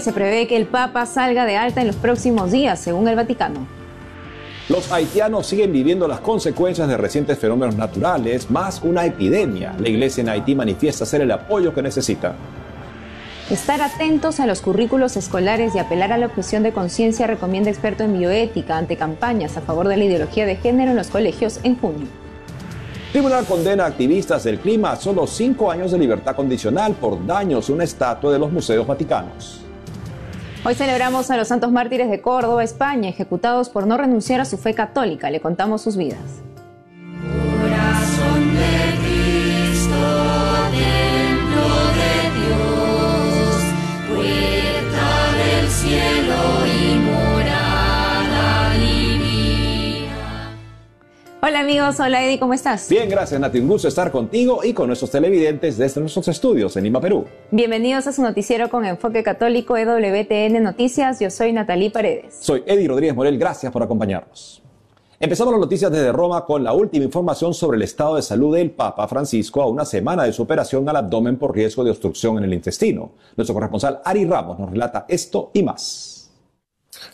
y se prevé que el Papa salga de alta en los próximos días, según el Vaticano. Los haitianos siguen viviendo las consecuencias de recientes fenómenos naturales, más una epidemia. La iglesia en Haití manifiesta ser el apoyo que necesita. Estar atentos a los currículos escolares y apelar a la objeción de conciencia recomienda experto en bioética ante campañas a favor de la ideología de género en los colegios en junio. Tribunal condena a activistas del clima a solo cinco años de libertad condicional por daños a una estatua de los museos vaticanos. Hoy celebramos a los santos mártires de Córdoba, España, ejecutados por no renunciar a su fe católica. Le contamos sus vidas. Hola amigos, hola Eddie, ¿cómo estás? Bien, gracias Nati, un gusto estar contigo y con nuestros televidentes desde nuestros estudios en Lima, Perú. Bienvenidos a su noticiero con enfoque católico EWTN Noticias, yo soy Natalí Paredes. Soy Eddie Rodríguez Morel, gracias por acompañarnos. Empezamos las noticias desde Roma con la última información sobre el estado de salud del Papa Francisco a una semana de su operación al abdomen por riesgo de obstrucción en el intestino. Nuestro corresponsal Ari Ramos nos relata esto y más.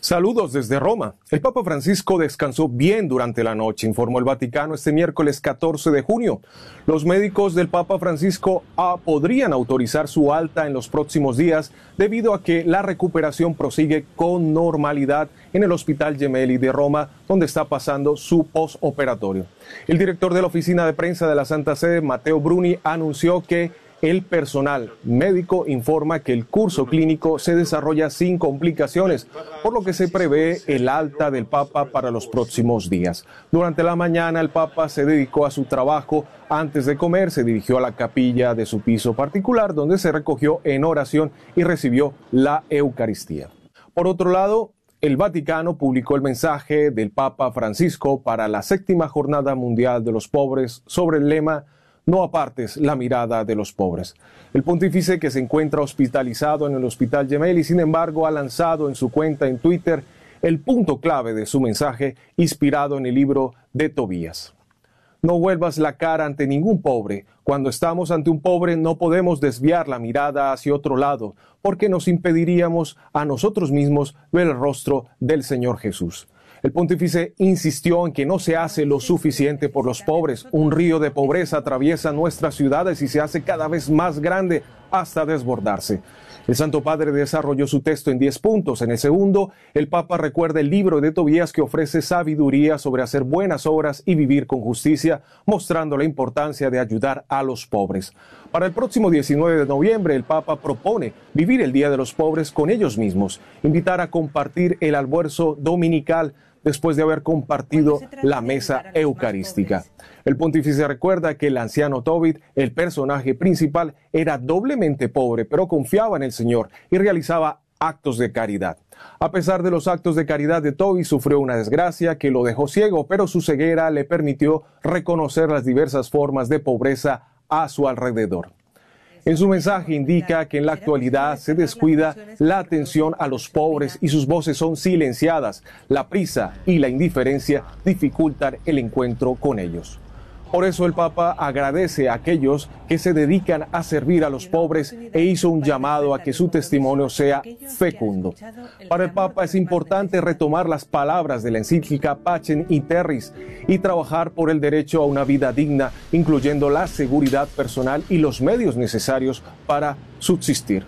Saludos desde Roma. El Papa Francisco descansó bien durante la noche, informó el Vaticano este miércoles 14 de junio. Los médicos del Papa Francisco ah, podrían autorizar su alta en los próximos días debido a que la recuperación prosigue con normalidad en el Hospital Gemelli de Roma, donde está pasando su postoperatorio. El director de la oficina de prensa de la Santa Sede, Mateo Bruni, anunció que el personal médico informa que el curso clínico se desarrolla sin complicaciones, por lo que se prevé el alta del Papa para los próximos días. Durante la mañana el Papa se dedicó a su trabajo. Antes de comer se dirigió a la capilla de su piso particular, donde se recogió en oración y recibió la Eucaristía. Por otro lado, el Vaticano publicó el mensaje del Papa Francisco para la séptima Jornada Mundial de los Pobres sobre el lema no apartes la mirada de los pobres. El pontífice que se encuentra hospitalizado en el Hospital Gemelli, sin embargo, ha lanzado en su cuenta en Twitter el punto clave de su mensaje inspirado en el libro de Tobías. No vuelvas la cara ante ningún pobre. Cuando estamos ante un pobre no podemos desviar la mirada hacia otro lado, porque nos impediríamos a nosotros mismos ver el rostro del Señor Jesús. El pontífice insistió en que no se hace lo suficiente por los pobres. Un río de pobreza atraviesa nuestras ciudades y se hace cada vez más grande hasta desbordarse. El Santo Padre desarrolló su texto en 10 puntos. En el segundo, el Papa recuerda el libro de Tobías que ofrece sabiduría sobre hacer buenas obras y vivir con justicia, mostrando la importancia de ayudar a los pobres. Para el próximo 19 de noviembre, el Papa propone vivir el Día de los Pobres con ellos mismos, invitar a compartir el almuerzo dominical después de haber compartido la mesa eucarística. El pontífice recuerda que el anciano Tobit, el personaje principal, era doblemente pobre, pero confiaba en el Señor y realizaba actos de caridad. A pesar de los actos de caridad de Tobit, sufrió una desgracia que lo dejó ciego, pero su ceguera le permitió reconocer las diversas formas de pobreza a su alrededor. En su mensaje indica que en la actualidad se descuida la atención a los pobres y sus voces son silenciadas. La prisa y la indiferencia dificultan el encuentro con ellos. Por eso el Papa agradece a aquellos que se dedican a servir a los pobres e hizo un llamado a que su testimonio sea fecundo. Para el Papa es importante retomar las palabras de la encíclica Pacem y Terris y trabajar por el derecho a una vida digna, incluyendo la seguridad personal y los medios necesarios para subsistir.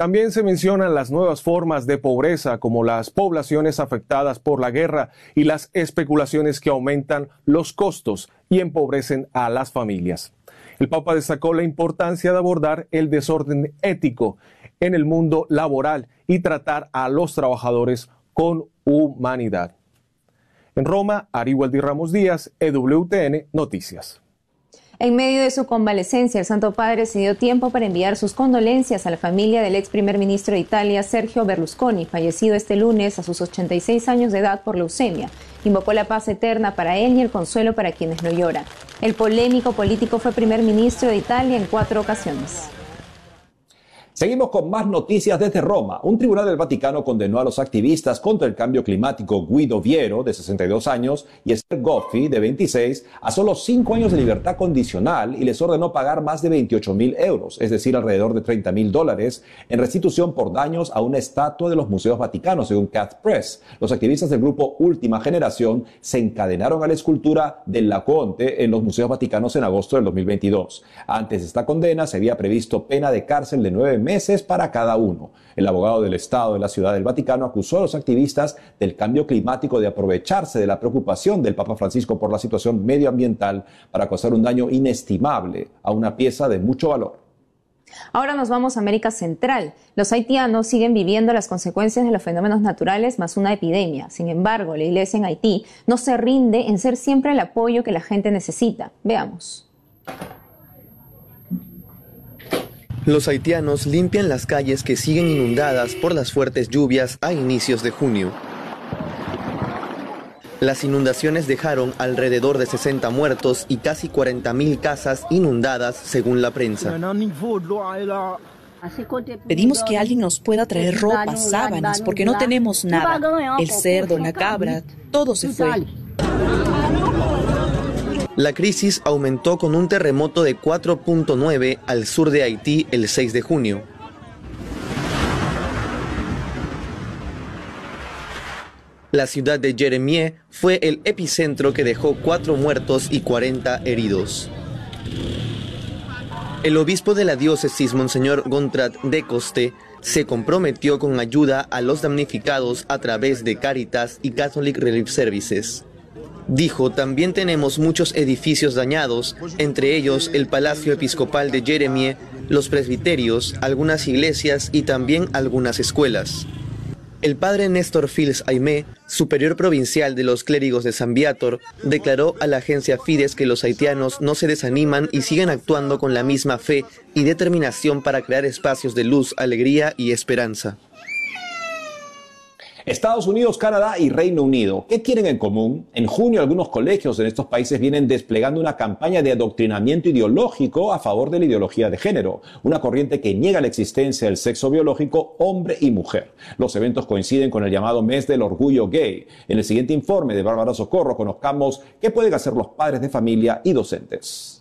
También se mencionan las nuevas formas de pobreza como las poblaciones afectadas por la guerra y las especulaciones que aumentan los costos y empobrecen a las familias. El Papa destacó la importancia de abordar el desorden ético en el mundo laboral y tratar a los trabajadores con humanidad. En Roma, Ari Ramos Díaz, EWTN Noticias. En medio de su convalecencia, el Santo Padre se dio tiempo para enviar sus condolencias a la familia del ex primer ministro de Italia, Sergio Berlusconi, fallecido este lunes a sus 86 años de edad por leucemia. Invocó la paz eterna para él y el consuelo para quienes lo lloran. El polémico político fue primer ministro de Italia en cuatro ocasiones. Seguimos con más noticias desde Roma. Un tribunal del Vaticano condenó a los activistas contra el cambio climático Guido Viero, de 62 años, y Esther Goffi, de 26, a solo 5 años de libertad condicional y les ordenó pagar más de 28 mil euros, es decir, alrededor de 30 mil dólares, en restitución por daños a una estatua de los museos vaticanos, según Cath Press. Los activistas del grupo Última Generación se encadenaron a la escultura del Laconte en los museos vaticanos en agosto del 2022. Antes de esta condena se había previsto pena de cárcel de nueve meses meses para cada uno. El abogado del Estado de la Ciudad del Vaticano acusó a los activistas del cambio climático de aprovecharse de la preocupación del Papa Francisco por la situación medioambiental para causar un daño inestimable a una pieza de mucho valor. Ahora nos vamos a América Central. Los haitianos siguen viviendo las consecuencias de los fenómenos naturales más una epidemia. Sin embargo, la iglesia en Haití no se rinde en ser siempre el apoyo que la gente necesita. Veamos. Los haitianos limpian las calles que siguen inundadas por las fuertes lluvias a inicios de junio. Las inundaciones dejaron alrededor de 60 muertos y casi 40.000 casas inundadas, según la prensa. Pedimos que alguien nos pueda traer ropa, sábanas, porque no tenemos nada. El cerdo, la cabra, todo se fue. La crisis aumentó con un terremoto de 4.9 al sur de Haití el 6 de junio. La ciudad de Jeremie fue el epicentro que dejó cuatro muertos y 40 heridos. El obispo de la diócesis, Monseñor Gontrat de Coste, se comprometió con ayuda a los damnificados a través de Caritas y Catholic Relief Services. Dijo, también tenemos muchos edificios dañados, entre ellos el Palacio Episcopal de Jeremie, los presbiterios, algunas iglesias y también algunas escuelas. El padre Néstor Fils Aimé, superior provincial de los clérigos de San Viator, declaró a la agencia Fides que los haitianos no se desaniman y siguen actuando con la misma fe y determinación para crear espacios de luz, alegría y esperanza. Estados Unidos, Canadá y Reino Unido. ¿Qué tienen en común? En junio algunos colegios en estos países vienen desplegando una campaña de adoctrinamiento ideológico a favor de la ideología de género, una corriente que niega la existencia del sexo biológico hombre y mujer. Los eventos coinciden con el llamado mes del orgullo gay. En el siguiente informe de Bárbara Socorro conozcamos qué pueden hacer los padres de familia y docentes.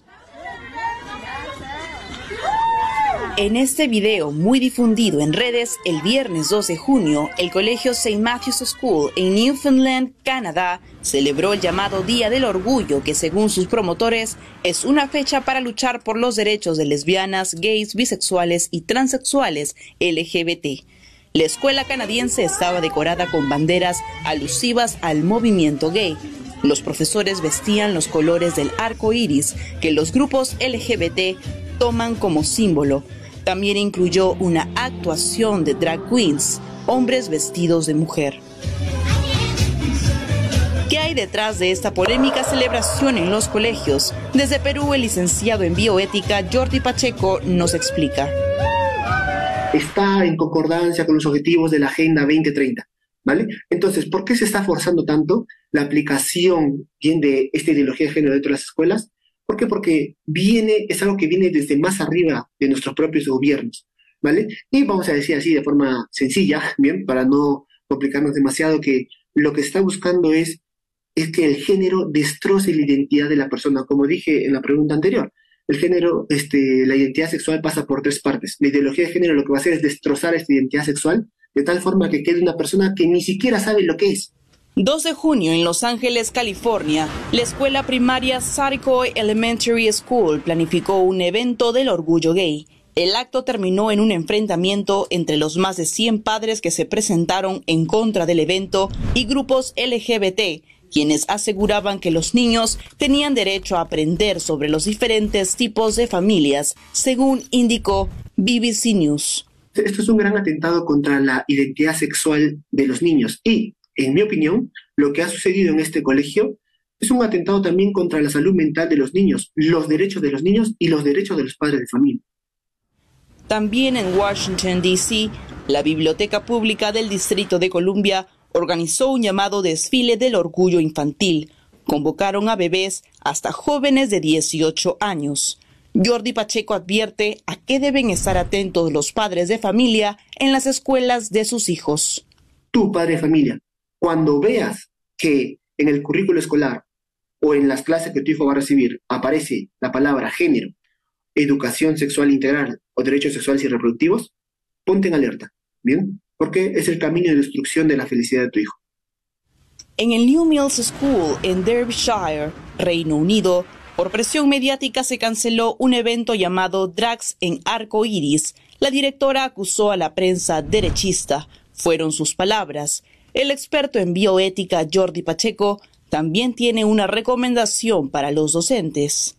En este video muy difundido en redes el viernes 12 de junio, el colegio St. Matthew's School en Newfoundland, Canadá, celebró el llamado Día del Orgullo, que según sus promotores es una fecha para luchar por los derechos de lesbianas, gays, bisexuales y transexuales LGBT. La escuela canadiense estaba decorada con banderas alusivas al movimiento gay. Los profesores vestían los colores del arco iris que los grupos LGBT toman como símbolo también incluyó una actuación de drag queens, hombres vestidos de mujer. ¿Qué hay detrás de esta polémica celebración en los colegios? Desde Perú, el licenciado en bioética Jordi Pacheco nos explica. Está en concordancia con los objetivos de la Agenda 2030. ¿Vale? Entonces, ¿por qué se está forzando tanto la aplicación de esta ideología de género dentro de las escuelas? ¿Por qué? Porque viene, es algo que viene desde más arriba de nuestros propios gobiernos, ¿vale? Y vamos a decir así de forma sencilla, bien, para no complicarnos demasiado, que lo que está buscando es, es que el género destroce la identidad de la persona, como dije en la pregunta anterior. El género, este, la identidad sexual pasa por tres partes. La ideología de género lo que va a hacer es destrozar esta identidad sexual de tal forma que quede una persona que ni siquiera sabe lo que es. 2 de junio en Los Ángeles, California, la escuela primaria Saricoy Elementary School planificó un evento del orgullo gay. El acto terminó en un enfrentamiento entre los más de 100 padres que se presentaron en contra del evento y grupos LGBT, quienes aseguraban que los niños tenían derecho a aprender sobre los diferentes tipos de familias, según indicó BBC News. Esto es un gran atentado contra la identidad sexual de los niños y en mi opinión, lo que ha sucedido en este colegio es un atentado también contra la salud mental de los niños, los derechos de los niños y los derechos de los padres de familia. También en Washington, D.C., la Biblioteca Pública del Distrito de Columbia organizó un llamado desfile del orgullo infantil. Convocaron a bebés hasta jóvenes de 18 años. Jordi Pacheco advierte a qué deben estar atentos los padres de familia en las escuelas de sus hijos. Tú, padre de familia, cuando veas que en el currículo escolar o en las clases que tu hijo va a recibir aparece la palabra género, educación sexual integral o derechos sexuales y reproductivos, ponte en alerta, ¿bien? Porque es el camino de destrucción de la felicidad de tu hijo. En el New Mills School en Derbyshire, Reino Unido, por presión mediática se canceló un evento llamado Drags en Arco Iris. La directora acusó a la prensa derechista. Fueron sus palabras. El experto en bioética Jordi Pacheco también tiene una recomendación para los docentes.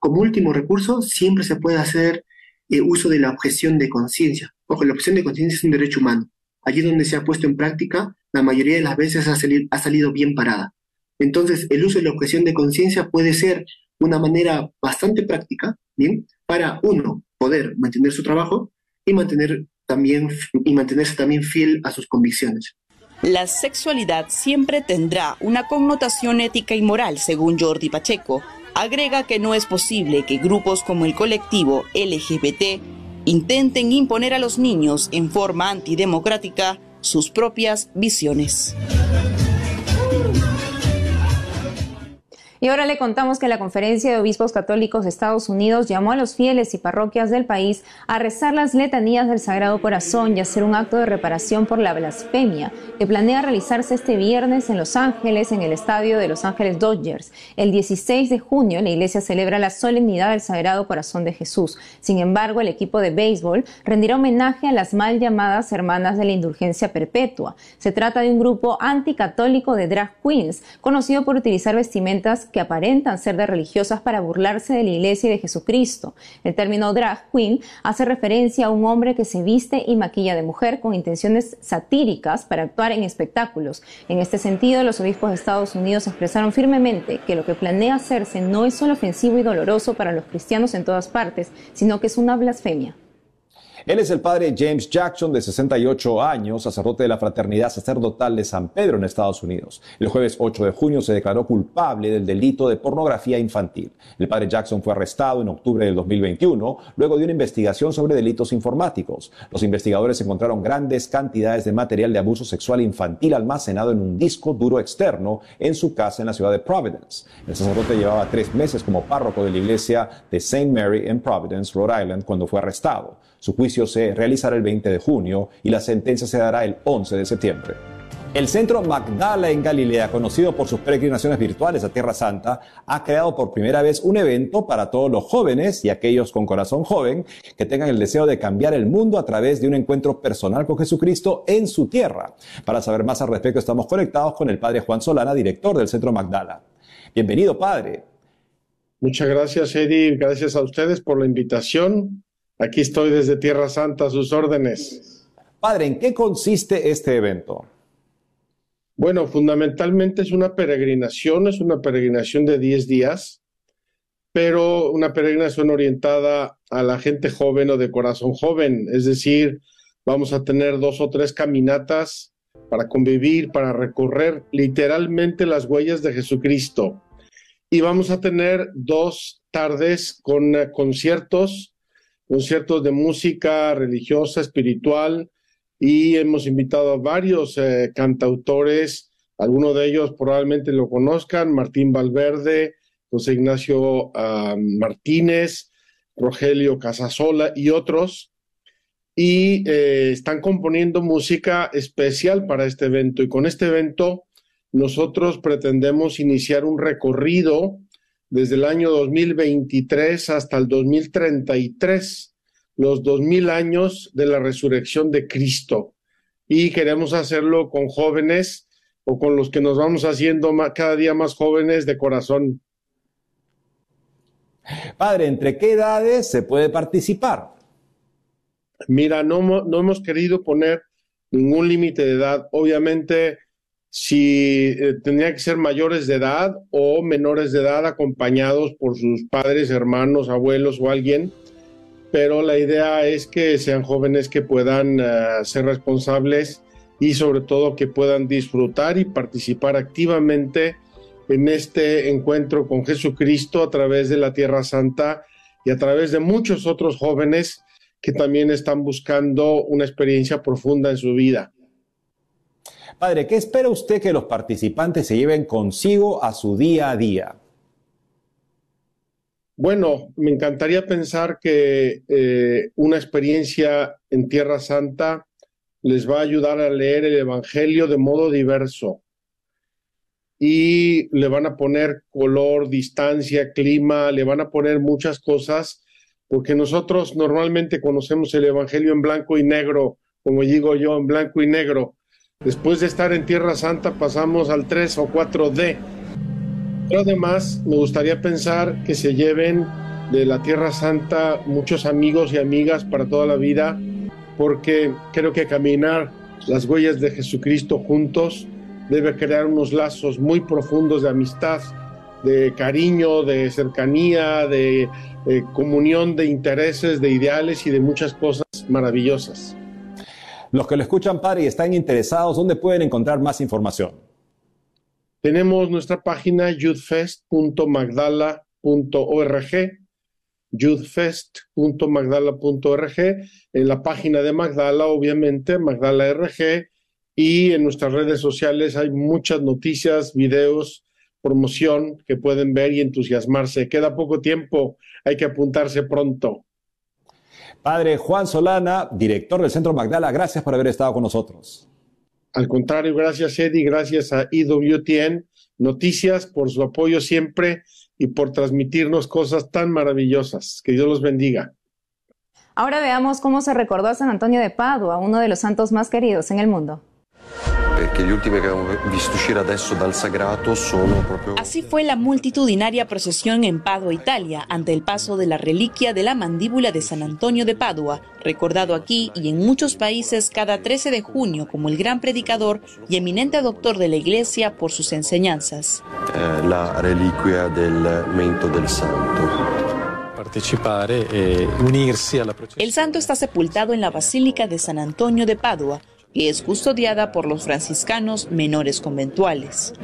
Como último recurso, siempre se puede hacer eh, uso de la objeción de conciencia. Ojo, la objeción de conciencia es un derecho humano. Allí donde se ha puesto en práctica, la mayoría de las veces ha, ha salido bien parada. Entonces, el uso de la objeción de conciencia puede ser una manera bastante práctica, ¿bien? Para uno, poder mantener su trabajo y, mantener también, y mantenerse también fiel a sus convicciones. La sexualidad siempre tendrá una connotación ética y moral, según Jordi Pacheco. Agrega que no es posible que grupos como el colectivo LGBT intenten imponer a los niños en forma antidemocrática sus propias visiones. Y ahora le contamos que la Conferencia de Obispos Católicos de Estados Unidos llamó a los fieles y parroquias del país a rezar las letanías del Sagrado Corazón y hacer un acto de reparación por la blasfemia que planea realizarse este viernes en Los Ángeles, en el estadio de Los Ángeles Dodgers. El 16 de junio, la iglesia celebra la solemnidad del Sagrado Corazón de Jesús. Sin embargo, el equipo de béisbol rendirá homenaje a las mal llamadas Hermanas de la Indulgencia Perpetua. Se trata de un grupo anticatólico de drag queens, conocido por utilizar vestimentas que aparentan ser de religiosas para burlarse de la iglesia y de Jesucristo. El término drag queen hace referencia a un hombre que se viste y maquilla de mujer con intenciones satíricas para actuar en espectáculos. En este sentido, los obispos de Estados Unidos expresaron firmemente que lo que planea hacerse no es solo ofensivo y doloroso para los cristianos en todas partes, sino que es una blasfemia. Él es el padre James Jackson, de 68 años, sacerdote de la Fraternidad Sacerdotal de San Pedro en Estados Unidos. El jueves 8 de junio se declaró culpable del delito de pornografía infantil. El padre Jackson fue arrestado en octubre del 2021 luego de una investigación sobre delitos informáticos. Los investigadores encontraron grandes cantidades de material de abuso sexual infantil almacenado en un disco duro externo en su casa en la ciudad de Providence. El sacerdote llevaba tres meses como párroco de la iglesia de St. Mary en Providence, Rhode Island, cuando fue arrestado. Su juicio se realizará el 20 de junio y la sentencia se dará el 11 de septiembre. El Centro Magdala en Galilea, conocido por sus peregrinaciones virtuales a Tierra Santa, ha creado por primera vez un evento para todos los jóvenes y aquellos con corazón joven que tengan el deseo de cambiar el mundo a través de un encuentro personal con Jesucristo en su tierra. Para saber más al respecto estamos conectados con el Padre Juan Solana, director del Centro Magdala. Bienvenido, Padre. Muchas gracias, Eddie. Gracias a ustedes por la invitación. Aquí estoy desde Tierra Santa a sus órdenes. Padre, ¿en qué consiste este evento? Bueno, fundamentalmente es una peregrinación, es una peregrinación de 10 días, pero una peregrinación orientada a la gente joven o de corazón joven, es decir, vamos a tener dos o tres caminatas para convivir, para recorrer literalmente las huellas de Jesucristo. Y vamos a tener dos tardes con eh, conciertos conciertos de música religiosa, espiritual, y hemos invitado a varios eh, cantautores, algunos de ellos probablemente lo conozcan, Martín Valverde, José Ignacio ah, Martínez, Rogelio Casasola y otros, y eh, están componiendo música especial para este evento. Y con este evento nosotros pretendemos iniciar un recorrido desde el año 2023 hasta el 2033, los 2000 años de la resurrección de Cristo. Y queremos hacerlo con jóvenes o con los que nos vamos haciendo cada día más jóvenes de corazón. Padre, ¿entre qué edades se puede participar? Mira, no, no hemos querido poner ningún límite de edad. Obviamente, si eh, tendría que ser mayores de edad o menores de edad acompañados por sus padres, hermanos, abuelos o alguien, pero la idea es que sean jóvenes que puedan eh, ser responsables y sobre todo que puedan disfrutar y participar activamente en este encuentro con Jesucristo a través de la Tierra Santa y a través de muchos otros jóvenes que también están buscando una experiencia profunda en su vida. Padre, ¿qué espera usted que los participantes se lleven consigo a su día a día? Bueno, me encantaría pensar que eh, una experiencia en Tierra Santa les va a ayudar a leer el Evangelio de modo diverso y le van a poner color, distancia, clima, le van a poner muchas cosas, porque nosotros normalmente conocemos el Evangelio en blanco y negro, como digo yo, en blanco y negro. Después de estar en Tierra Santa pasamos al 3 o 4D pero además me gustaría pensar que se lleven de la Tierra Santa muchos amigos y amigas para toda la vida, porque creo que caminar las huellas de Jesucristo juntos debe crear unos lazos muy profundos de amistad, de cariño, de cercanía, de, de comunión de intereses, de ideales y de muchas cosas maravillosas. Los que lo escuchan, padre, y están interesados, ¿dónde pueden encontrar más información? Tenemos nuestra página youthfest.magdala.org, youthfest.magdala.org, en la página de Magdala, obviamente, Magdala RG, y en nuestras redes sociales hay muchas noticias, videos, promoción que pueden ver y entusiasmarse. Queda poco tiempo, hay que apuntarse pronto. Padre Juan Solana, director del Centro Magdala, gracias por haber estado con nosotros. Al contrario, gracias Eddie, gracias a IWTN Noticias por su apoyo siempre y por transmitirnos cosas tan maravillosas. Que Dios los bendiga. Ahora veamos cómo se recordó a San Antonio de Padua, uno de los santos más queridos en el mundo. Así fue la multitudinaria procesión en Padua, Italia, ante el paso de la reliquia de la mandíbula de San Antonio de Padua, recordado aquí y en muchos países cada 13 de junio como el gran predicador y eminente doctor de la Iglesia por sus enseñanzas. Eh, la reliquia del mento del santo. E el santo está sepultado en la Basílica de San Antonio de Padua, que es custodiada por los franciscanos menores conventuales.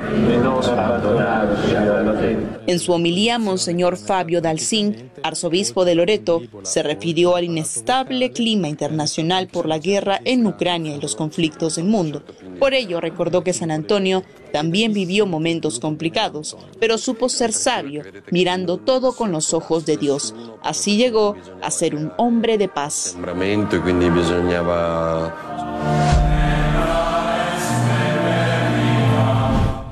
En su homilía, Monseñor Fabio Dalcín, arzobispo de Loreto, se refirió al inestable clima internacional por la guerra en Ucrania y los conflictos del mundo. Por ello, recordó que San Antonio también vivió momentos complicados, pero supo ser sabio, mirando todo con los ojos de Dios. Así llegó a ser un hombre de paz.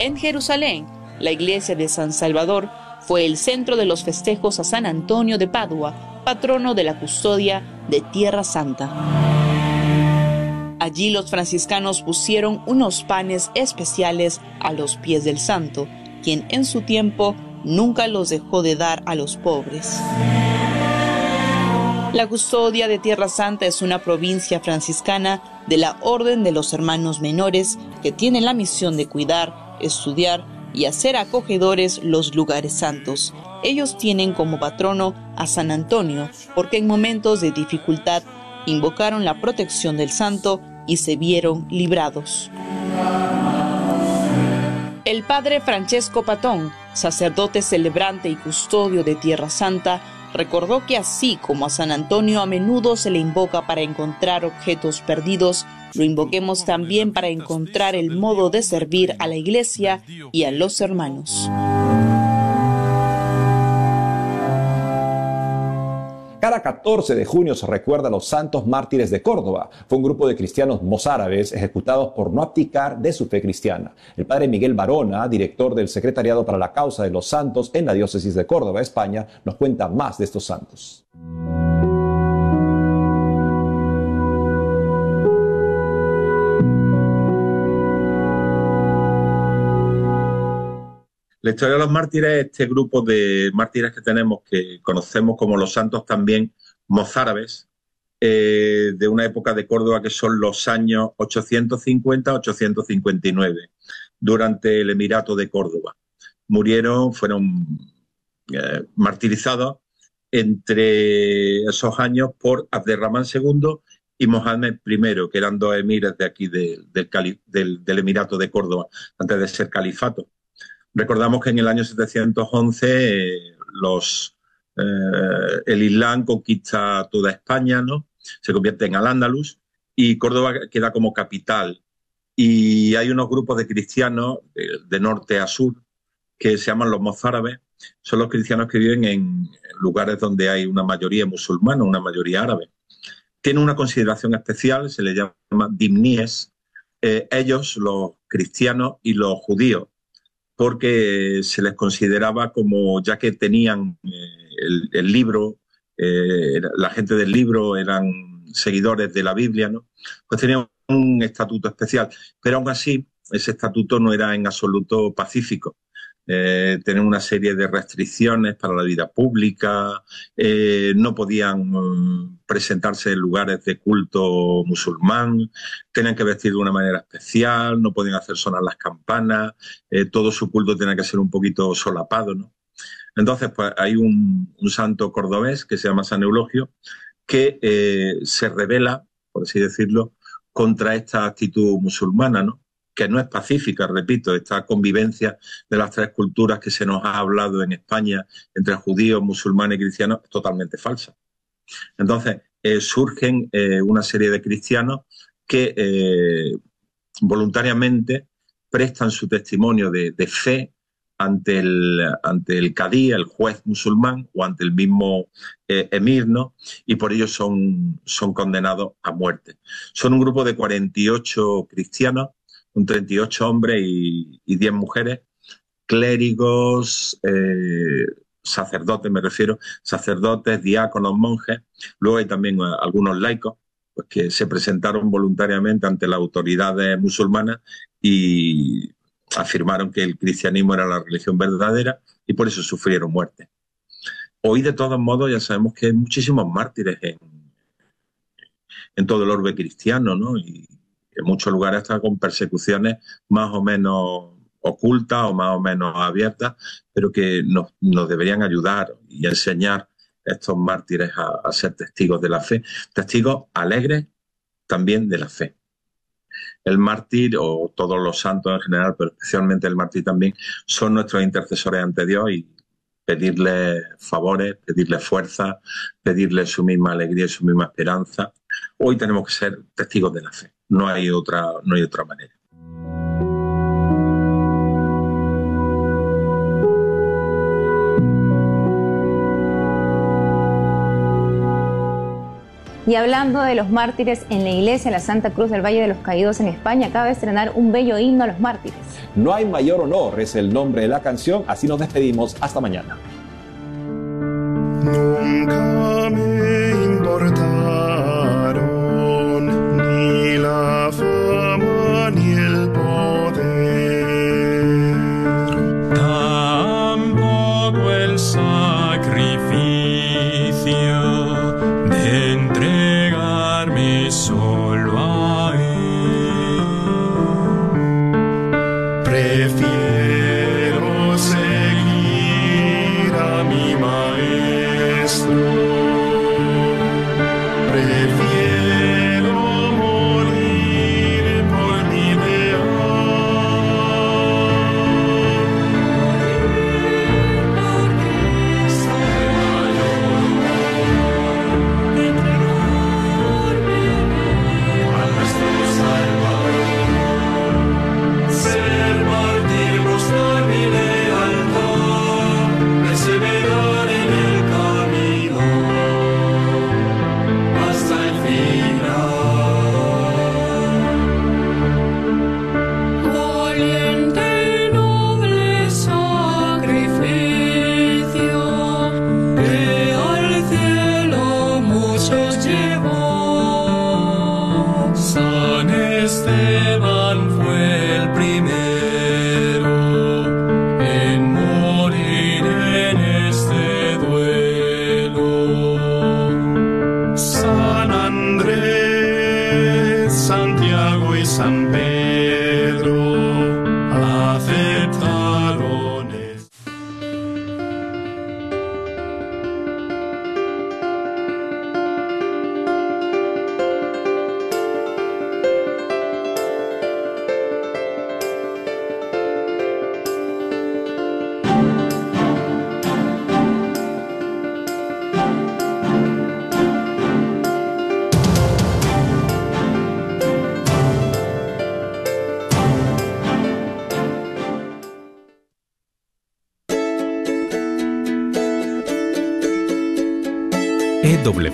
En Jerusalén, la iglesia de San Salvador fue el centro de los festejos a San Antonio de Padua, patrono de la custodia de Tierra Santa. Allí los franciscanos pusieron unos panes especiales a los pies del santo, quien en su tiempo nunca los dejó de dar a los pobres. La custodia de Tierra Santa es una provincia franciscana de la Orden de los Hermanos Menores que tiene la misión de cuidar, estudiar y hacer acogedores los lugares santos. Ellos tienen como patrono a San Antonio, porque en momentos de dificultad invocaron la protección del santo y se vieron librados. El padre Francesco Patón, sacerdote celebrante y custodio de Tierra Santa, recordó que así como a San Antonio a menudo se le invoca para encontrar objetos perdidos, lo invoquemos también para encontrar el modo de servir a la iglesia y a los hermanos. Cada 14 de junio se recuerda a los santos mártires de Córdoba. Fue un grupo de cristianos mozárabes ejecutados por no abdicar de su fe cristiana. El padre Miguel Barona, director del Secretariado para la Causa de los Santos en la diócesis de Córdoba, España, nos cuenta más de estos santos. La historia de los mártires, este grupo de mártires que tenemos, que conocemos como los santos también mozárabes, eh, de una época de Córdoba que son los años 850-859, durante el Emirato de Córdoba. Murieron, fueron eh, martirizados entre esos años por Abderramán II y Mohamed I, que eran dos emires de aquí del, del Emirato de Córdoba, antes de ser califato. Recordamos que en el año 711 eh, los eh, el Islam conquista toda España, ¿no? Se convierte en Al-Ándalus y Córdoba queda como capital. Y hay unos grupos de cristianos de, norte a sur que se llaman los mozárabes. Son los cristianos que viven en lugares donde hay una mayoría musulmana, una mayoría árabe. Tienen una consideración especial, se les llama dimníes, eh, ellos, los cristianos y los judíos, porque se les consideraba como, ya que tenían eh, el, libro, eh, la gente del libro eran seguidores de la Biblia, ¿no? pues tenían un estatuto especial. Pero aún así, ese estatuto no era en absoluto pacífico eh, una serie de restricciones para la vida pública, eh, no podían mm, presentarse en lugares de culto musulmán, tenían que vestir de una manera especial, no podían hacer sonar las campanas, eh, todo su culto tenía que ser un poquito solapado, ¿no? Entonces, pues hay un, un santo cordobés que se llama San Eulogio que eh, se revela, por así decirlo, contra esta actitud musulmana, ¿no? Que no es pacífica, repito, esta convivencia de las tres culturas que se nos ha hablado en España entre judíos, musulmanes y cristianos es totalmente falsa. Entonces, eh, surgen eh, una serie de cristianos que eh, voluntariamente prestan su testimonio de, fe ante el, ante el cadí, el juez musulmán, o ante el mismo emir, ¿no? Y por ello son, son condenados a muerte. Son un grupo de 48 cristianos un 38 hombres y, 10 mujeres, clérigos, eh, sacerdotes me refiero, sacerdotes, diáconos, monjes, luego hay también eh, algunos laicos pues, que se presentaron voluntariamente ante las autoridades musulmanas y afirmaron que el cristianismo era la religión verdadera y por eso sufrieron muerte. Hoy, de todos modos, ya sabemos que hay muchísimos mártires en, todo el orbe cristiano, ¿no? Y, en muchos lugares está con persecuciones más o menos ocultas o más o menos abiertas, pero que nos, deberían ayudar y enseñar a estos mártires a, ser testigos de la fe, testigos alegres también de la fe. El mártir o todos los santos en general, pero especialmente el mártir también, son nuestros intercesores ante Dios y pedirle favores, pedirle fuerza, pedirle su misma alegría y su misma esperanza. Hoy tenemos que ser testigos de la fe no hay otra, no hay otra manera. Y hablando de los mártires, en la iglesia La Santa Cruz del Valle de los Caídos en España acaba de estrenar un bello himno a los mártires. No hay mayor honor, es el nombre de la canción. Así nos despedimos. Hasta mañana. Nunca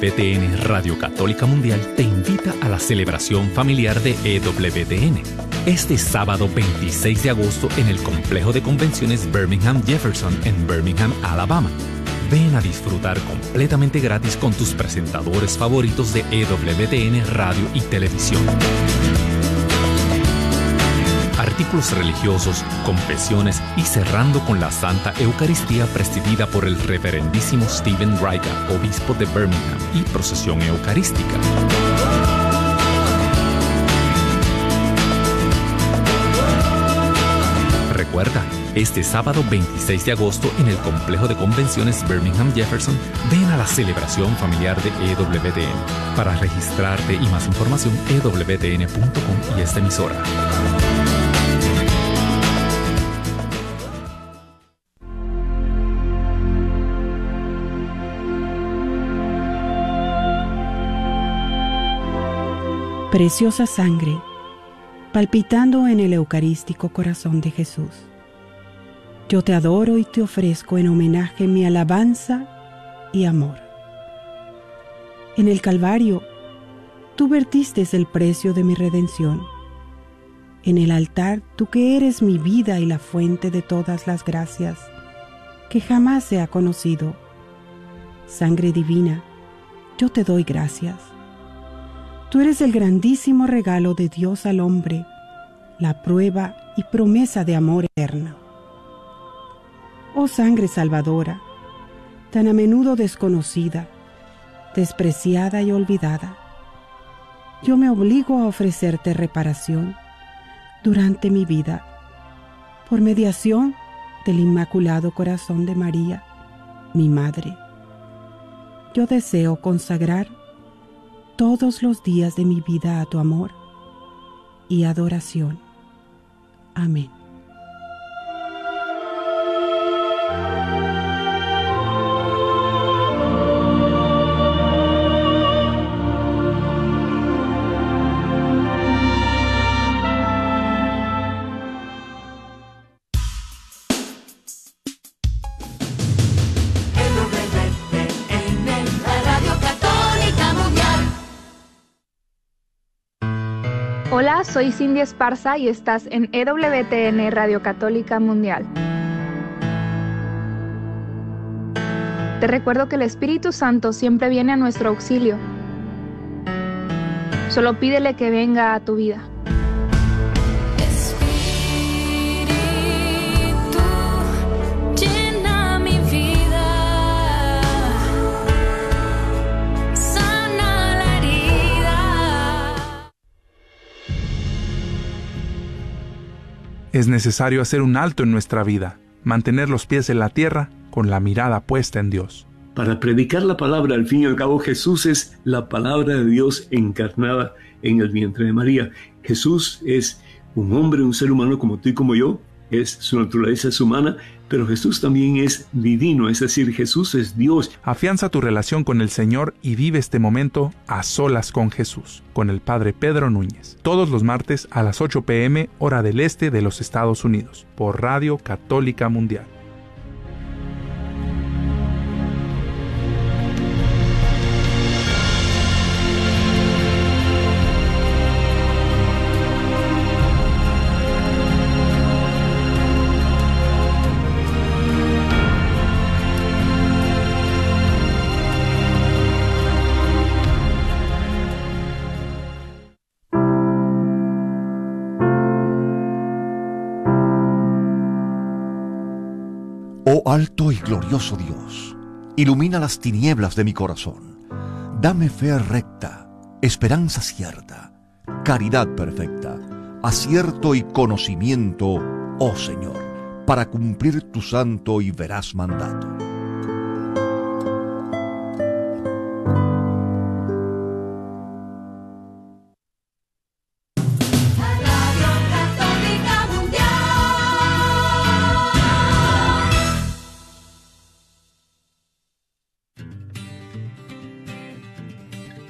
EWTN Radio Católica Mundial te invita a la celebración familiar de EWTN. Este sábado 26 de agosto en el complejo de convenciones Birmingham Jefferson en Birmingham, Alabama. Ven a disfrutar completamente gratis con tus presentadores favoritos de EWTN Radio y Televisión artículos religiosos, confesiones y cerrando con la Santa Eucaristía presidida por el reverendísimo Stephen Riga, obispo de Birmingham, y procesión eucarística. Recuerda, este sábado 26 de agosto en el complejo de convenciones Birmingham Jefferson, ven a la celebración familiar de EWTN. Para registrarte y más información, ewtn.com y esta emisora. Preciosa sangre, palpitando en el eucarístico corazón de Jesús. Yo te adoro y te ofrezco en homenaje mi alabanza y amor. En el Calvario, tú vertiste el precio de mi redención. En el altar, tú que eres mi vida y la fuente de todas las gracias, que jamás se ha conocido. Sangre divina, yo te doy gracias. Tú eres el grandísimo regalo de Dios al hombre, la prueba y promesa de amor eterno. Oh sangre salvadora, tan a menudo desconocida, despreciada y olvidada, yo me obligo a ofrecerte reparación durante mi vida por mediación del Inmaculado Corazón de María, mi Madre. Yo deseo consagrar todos los días de mi vida a tu amor y adoración. Amén. Soy Cindy Esparza y estás en EWTN Radio Católica Mundial. Te recuerdo que el Espíritu Santo siempre viene a nuestro auxilio. Solo pídele que venga a tu vida. Es necesario hacer un alto en nuestra vida, mantener los pies en la tierra con la mirada puesta en Dios. Para predicar la palabra, al fin y al cabo, Jesús es la palabra de Dios encarnada en el vientre de María. Jesús es un hombre, un ser humano como tú y como yo, es su naturaleza es humana, pero Jesús también es divino, es decir, Jesús es Dios. Afianza tu relación con el Señor y vive este momento a solas con Jesús, con el Padre Pedro Núñez, todos los martes a las 8 pm hora del este de los Estados Unidos, por Radio Católica Mundial. Alto y glorioso Dios, ilumina las tinieblas de mi corazón. Dame fe recta, esperanza cierta, caridad perfecta, acierto y conocimiento, oh Señor, para cumplir tu santo y veraz mandato.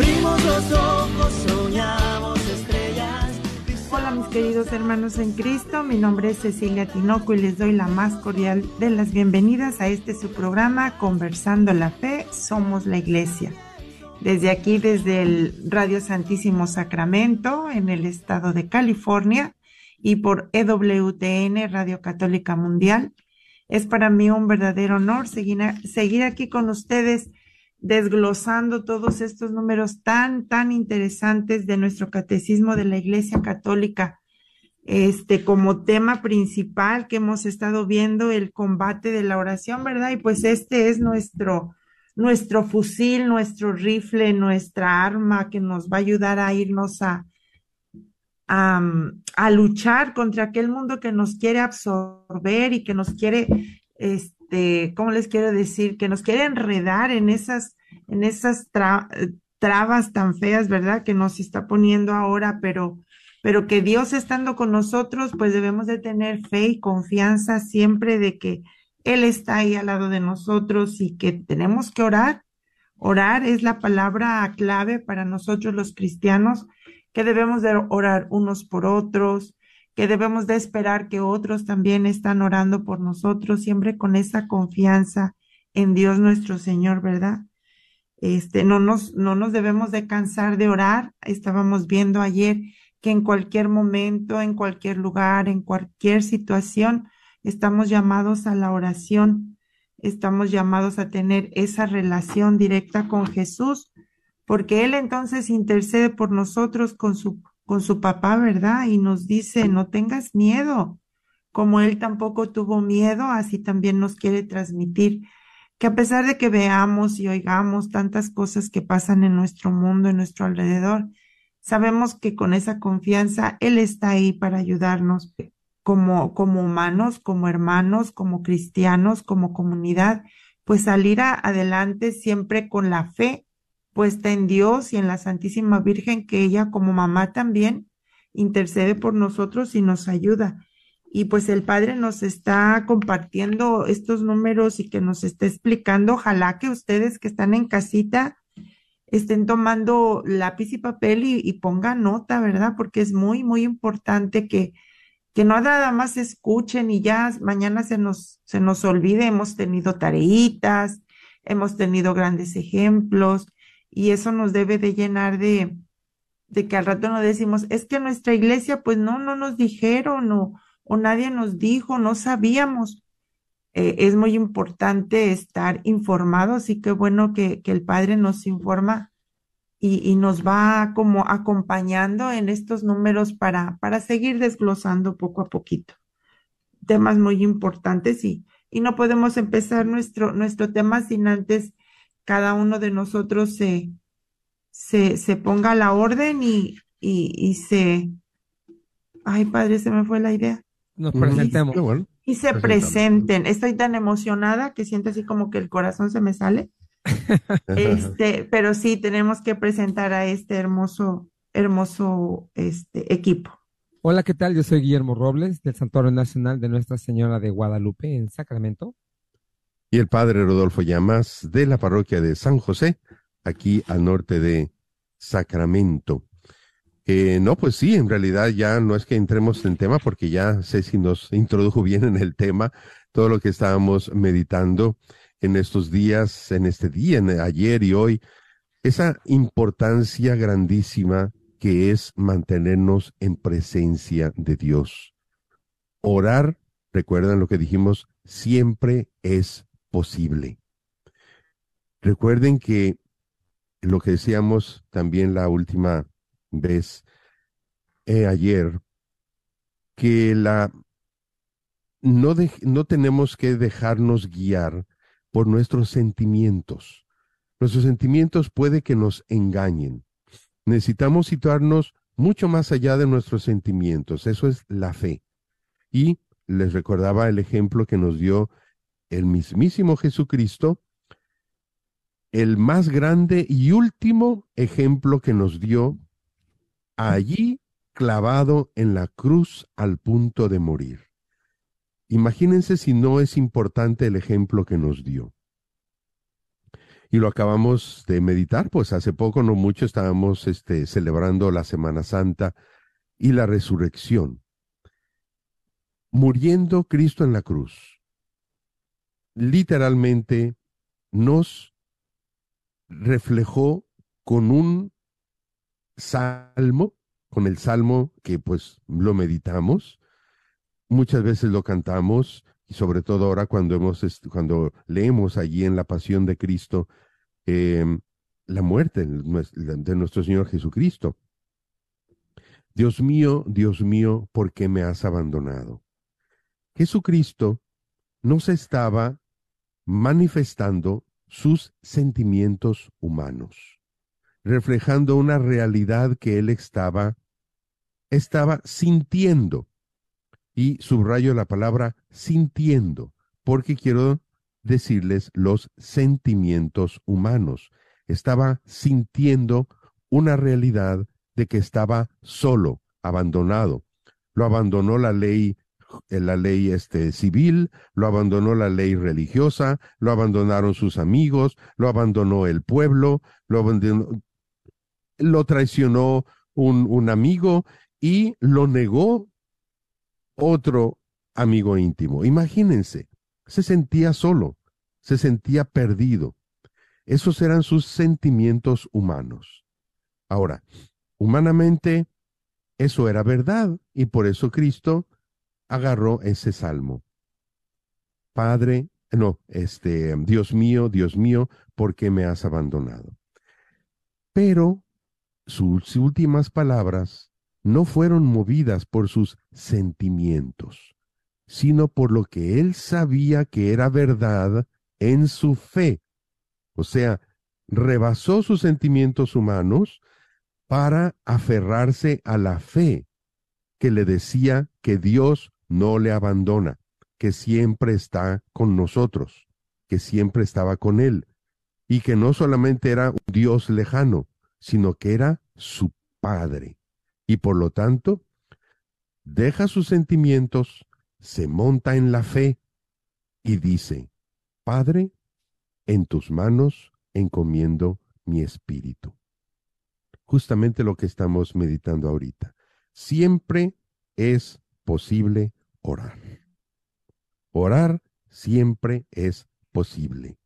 Abrimos los ojos, soñamos estrellas. Hola mis queridos hermanos en Cristo, mi nombre es Cecilia Tinoco y les doy la más cordial de las bienvenidas a este su programa Conversando la Fe, Somos la Iglesia. Desde aquí, desde el Radio Santísimo Sacramento, en el estado de California, y por EWTN, Radio Católica Mundial, es para mí un verdadero honor seguir aquí con ustedes desglosando todos estos números tan, tan interesantes de nuestro catecismo de la Iglesia Católica, este, como tema principal que hemos estado viendo el combate de la oración, ¿verdad? Y pues este es nuestro, nuestro fusil, nuestro rifle, nuestra arma que nos va a ayudar a irnos a, a, luchar contra aquel mundo que nos quiere absorber y que nos quiere, este, ¿cómo les quiero decir? Que nos quiere enredar en esas, en esas tra- trabas tan feas, ¿verdad? Que nos está poniendo ahora, pero, pero que Dios estando con nosotros, pues debemos de tener fe y confianza siempre de que Él está ahí al lado de nosotros y que tenemos que orar. Orar es la palabra clave para nosotros los cristianos, que debemos de orar unos por otros, que debemos de esperar que otros también están orando por nosotros, siempre con esa confianza en Dios nuestro Señor, ¿verdad? Este, no nos, no nos debemos de cansar de orar. Estábamos viendo ayer que en cualquier momento, en cualquier lugar, en cualquier situación, estamos llamados a la oración. Estamos llamados a tener esa relación directa con Jesús, porque Él entonces intercede por nosotros con su, con su papá, ¿verdad? Y nos dice, no tengas miedo. Como Él tampoco tuvo miedo, así también nos quiere transmitir que a pesar de que veamos y oigamos tantas cosas que pasan en nuestro mundo, en nuestro alrededor, sabemos que con esa confianza Él está ahí para ayudarnos como, como humanos, como hermanos, como cristianos, como comunidad, pues salir a- adelante siempre con la fe puesta en Dios y en la Santísima Virgen, que ella como mamá también intercede por nosotros y nos ayuda. Y pues el Padre nos está compartiendo estos números y que nos está explicando. Ojalá que ustedes que están en casita estén tomando lápiz y papel y, pongan nota, ¿verdad? Porque es muy, muy importante que, que no nada más escuchen y ya mañana se nos, se nos olvide. Hemos tenido tareitas, hemos tenido grandes ejemplos y eso nos debe de llenar de, de que al rato no decimos, es que nuestra iglesia, pues no, no nos dijeron o, o nadie nos dijo, no sabíamos. Eh, es muy importante estar informados y qué bueno que, que el Padre nos informa y, y nos va como acompañando en estos números para, para seguir desglosando poco a poquito. Temas muy importantes y, y no podemos empezar nuestro, nuestro tema sin antes cada uno de nosotros se, se, se ponga a la orden y, y, y se... Ay, Padre, se me fue la idea. Nos presentemos. Y se presenten. Estoy tan emocionada que siento así como que el corazón se me sale. Este, pero sí, tenemos que presentar a este hermoso, hermoso este, equipo. Hola, ¿qué tal? Yo soy Guillermo Robles del Santuario Nacional de Nuestra Señora de Guadalupe en Sacramento. Y el padre Rodolfo Llamas de la parroquia de San José, aquí al norte de Sacramento. Eh, no, pues sí, en realidad ya no es que entremos en tema porque ya Ceci nos introdujo bien en el tema, todo lo que estábamos meditando en estos días, en este día, en ayer y hoy, esa importancia grandísima que es mantenernos en presencia de Dios. Orar, recuerdan lo que dijimos, siempre es posible. Recuerden que lo que decíamos también la última vez eh, ayer, que la no, de- no tenemos que dejarnos guiar por nuestros sentimientos. Nuestros sentimientos puede que nos engañen. Necesitamos situarnos mucho más allá de nuestros sentimientos. Eso es la fe. Y les recordaba el ejemplo que nos dio el mismísimo Jesucristo, el más grande y último ejemplo que nos dio allí clavado en la cruz al punto de morir. Imagínense si no es importante el ejemplo que nos dio. Y lo acabamos de meditar, pues hace poco, no mucho, estábamos este, celebrando la Semana Santa y la resurrección. Muriendo Cristo en la cruz, literalmente nos reflejó con un salmo, con el salmo que pues lo meditamos, muchas veces lo cantamos y sobre todo ahora cuando hemos cuando leemos allí en la Pasión de Cristo em, la muerte de nuestro Señor Jesucristo. Dios mío, Dios mío, ¿por qué me has abandonado? Jesucristo no se estaba manifestando sus sentimientos humanos, reflejando una realidad que él estaba, estaba sintiendo. Y subrayo la palabra sintiendo, porque quiero decirles los sentimientos humanos. Estaba sintiendo una realidad de que estaba solo, abandonado. Lo abandonó la ley la ley este, civil, lo abandonó la ley religiosa, lo abandonaron sus amigos, lo abandonó el pueblo, lo, lo traicionó un, un amigo y lo negó otro amigo íntimo. Imagínense, se sentía solo, se sentía perdido. Esos eran sus sentimientos humanos. Ahora, humanamente, eso era verdad y por eso Cristo agarró ese salmo. Padre, no, este, Dios mío, Dios mío, ¿por qué me has abandonado? Pero sus últimas palabras no fueron movidas por sus sentimientos, sino por lo que él sabía que era verdad en su fe. O sea, rebasó sus sentimientos humanos para aferrarse a la fe que le decía que Dios no le abandona, que siempre está con nosotros, que siempre estaba con él, y que no solamente era un Dios lejano, sino que era su Padre. Y por lo tanto, deja sus sentimientos, se monta en la fe y dice, Padre, en tus manos encomiendo mi espíritu. Justamente lo que estamos meditando ahorita. Siempre es posible orar. Orar siempre es posible.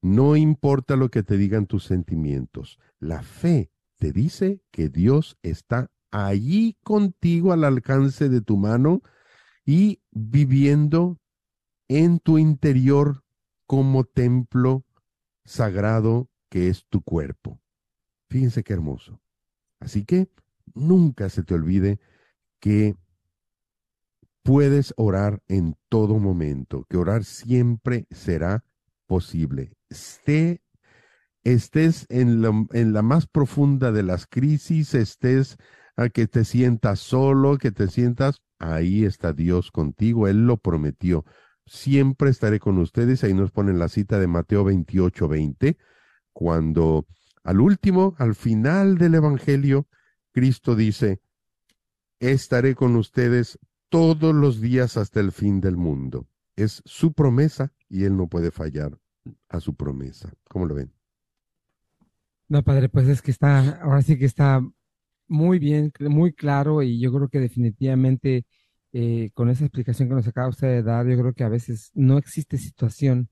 No importa lo que te digan tus sentimientos. La fe te dice que Dios está allí contigo al alcance de tu mano y viviendo en tu interior como templo sagrado que es tu cuerpo. Fíjense qué hermoso. Así que nunca se te olvide que puedes orar en todo momento, que orar siempre será posible. Esté, estés en la, más profunda de las crisis, estés a que te sientas solo, que te sientas, ahí está Dios contigo, Él lo prometió. Siempre estaré con ustedes, ahí nos ponen la cita de Mateo 28, 20, cuando al último, al final del Evangelio, Cristo dice, estaré con ustedes todos los días hasta el fin del mundo. Es su promesa y él no puede fallar a su promesa. ¿Cómo lo ven? No, padre, pues es que está, ahora sí que está muy bien, muy claro y yo creo que definitivamente eh, con esa explicación que nos acaba usted de dar, yo creo que a veces no existe situación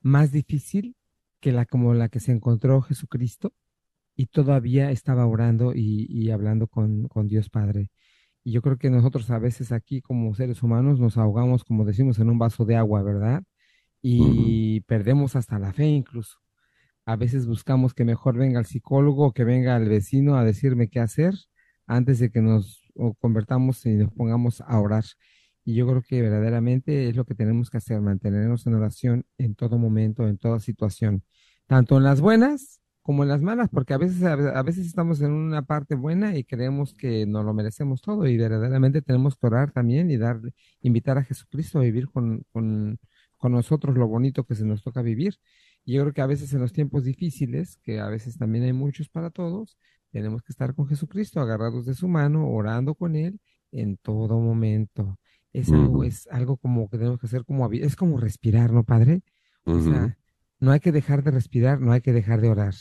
más difícil que la como la que se encontró Jesucristo y todavía estaba orando y, hablando con Dios Padre. Y yo creo que nosotros a veces aquí como seres humanos nos ahogamos, como decimos, en un vaso de agua, ¿verdad? Y perdemos hasta la fe incluso. A veces buscamos que mejor venga el psicólogo, que venga el vecino a decirme qué hacer antes de que nos convertamos y nos pongamos a orar. Y yo creo que verdaderamente es lo que tenemos que hacer, mantenernos en oración en todo momento, en toda situación. tanto en las buenas como en las malas, porque a veces, a veces estamos en una parte buena y creemos que nos lo merecemos todo y verdaderamente tenemos que orar también y dar, invitar a Jesucristo a vivir con, con, con nosotros lo bonito que se nos toca vivir. Y yo creo que a veces en los tiempos difíciles, que a veces también hay muchos para todos, tenemos que estar con Jesucristo, agarrados de su mano, orando con Él en todo momento. Es algo, es algo como que tenemos que hacer como, es como respirar, ¿no, Padre? O sea, no hay que dejar de respirar, no hay que dejar de orar.